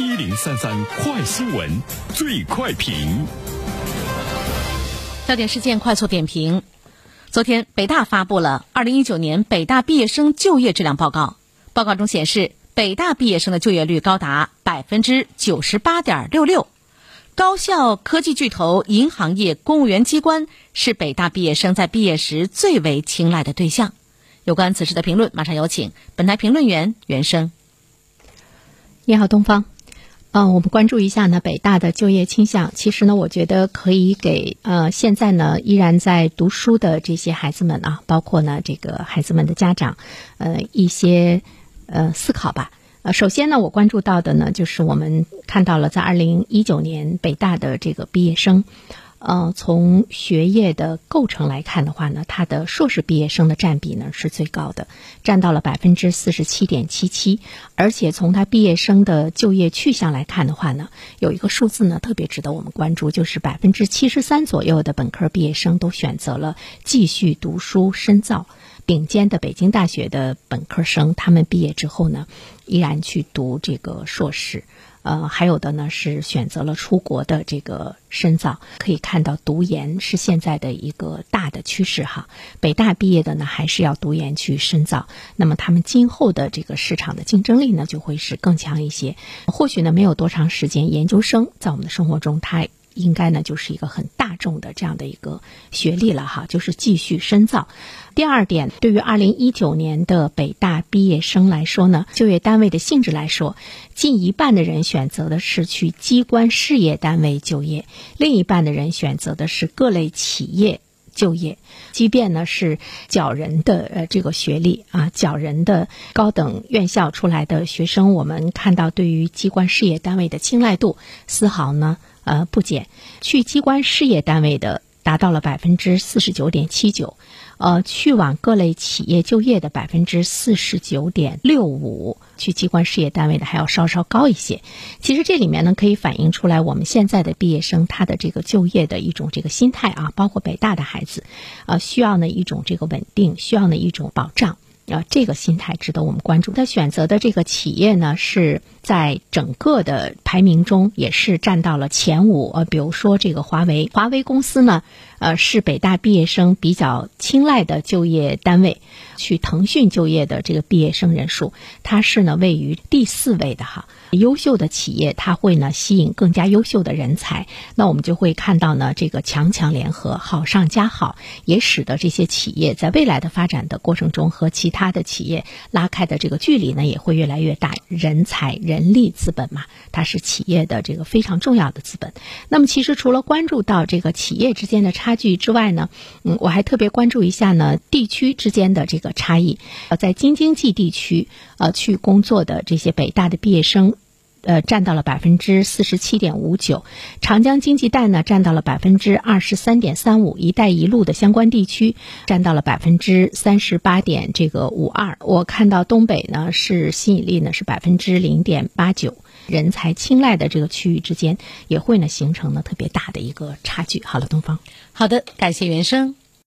一零三三快新闻，最快评。焦点事件快速点评：昨天，北大发布了二零一九年北大毕业生就业质量报告。报告中显示，北大毕业生的就业率高达百分之九十八点六六。高校、科技巨头、银行业、公务员机关是北大毕业生在毕业时最为青睐的对象。有关此事的评论，马上有请本台评论员袁生。你好，东方。嗯，我们关注一下呢，北大的就业倾向。其实呢，我觉得可以给呃，现在呢依然在读书的这些孩子们啊，包括呢这个孩子们的家长，呃，一些呃思考吧。呃，首先呢，我关注到的呢，就是我们看到了在二零一九年北大的这个毕业生。呃，从学业的构成来看的话呢，它的硕士毕业生的占比呢是最高的，占到了百分之四十七点七七。而且从他毕业生的就业去向来看的话呢，有一个数字呢特别值得我们关注，就是百分之七十三左右的本科毕业生都选择了继续读书深造。顶尖的北京大学的本科生，他们毕业之后呢，依然去读这个硕士。呃，还有的呢是选择了出国的这个深造，可以看到读研是现在的一个大的趋势哈。北大毕业的呢，还是要读研去深造，那么他们今后的这个市场的竞争力呢，就会是更强一些。或许呢，没有多长时间，研究生在我们的生活中，它。应该呢，就是一个很大重的这样的一个学历了哈，就是继续深造。第二点，对于二零一九年的北大毕业生来说呢，就业单位的性质来说，近一半的人选择的是去机关事业单位就业，另一半的人选择的是各类企业就业。即便呢是缴人的呃这个学历啊，缴人的高等院校出来的学生，我们看到对于机关事业单位的青睐度丝毫呢。呃，不减，去机关事业单位的达到了百分之四十九点七九，呃，去往各类企业就业的百分之四十九点六五，去机关事业单位的还要稍稍高一些。其实这里面呢，可以反映出来我们现在的毕业生他的这个就业的一种这个心态啊，包括北大的孩子，啊，需要呢一种这个稳定，需要呢一种保障。啊，这个心态值得我们关注。他选择的这个企业呢，是在整个的排名中也是占到了前五。呃，比如说这个华为，华为公司呢，呃，是北大毕业生比较青睐的就业单位。去腾讯就业的这个毕业生人数，它是呢位于第四位的哈。优秀的企业，它会呢吸引更加优秀的人才，那我们就会看到呢这个强强联合，好上加好，也使得这些企业在未来的发展的过程中和其他的企业拉开的这个距离呢也会越来越大。人才、人人力资本嘛，它是企业的这个非常重要的资本。那么其实除了关注到这个企业之间的差距之外呢，嗯，我还特别关注一下呢地区之间的这个差异。呃，在京津冀地区呃去工作的这些北大的毕业生。呃，占到了百分之四十七点五九，长江经济带呢占到了百分之二十三点三五，一带一路的相关地区占到了百分之三十八点这个五二。我看到东北呢是吸引力呢是百分之零点八九，人才青睐的这个区域之间也会呢形成了特别大的一个差距。好了，东方，好的，感谢原生。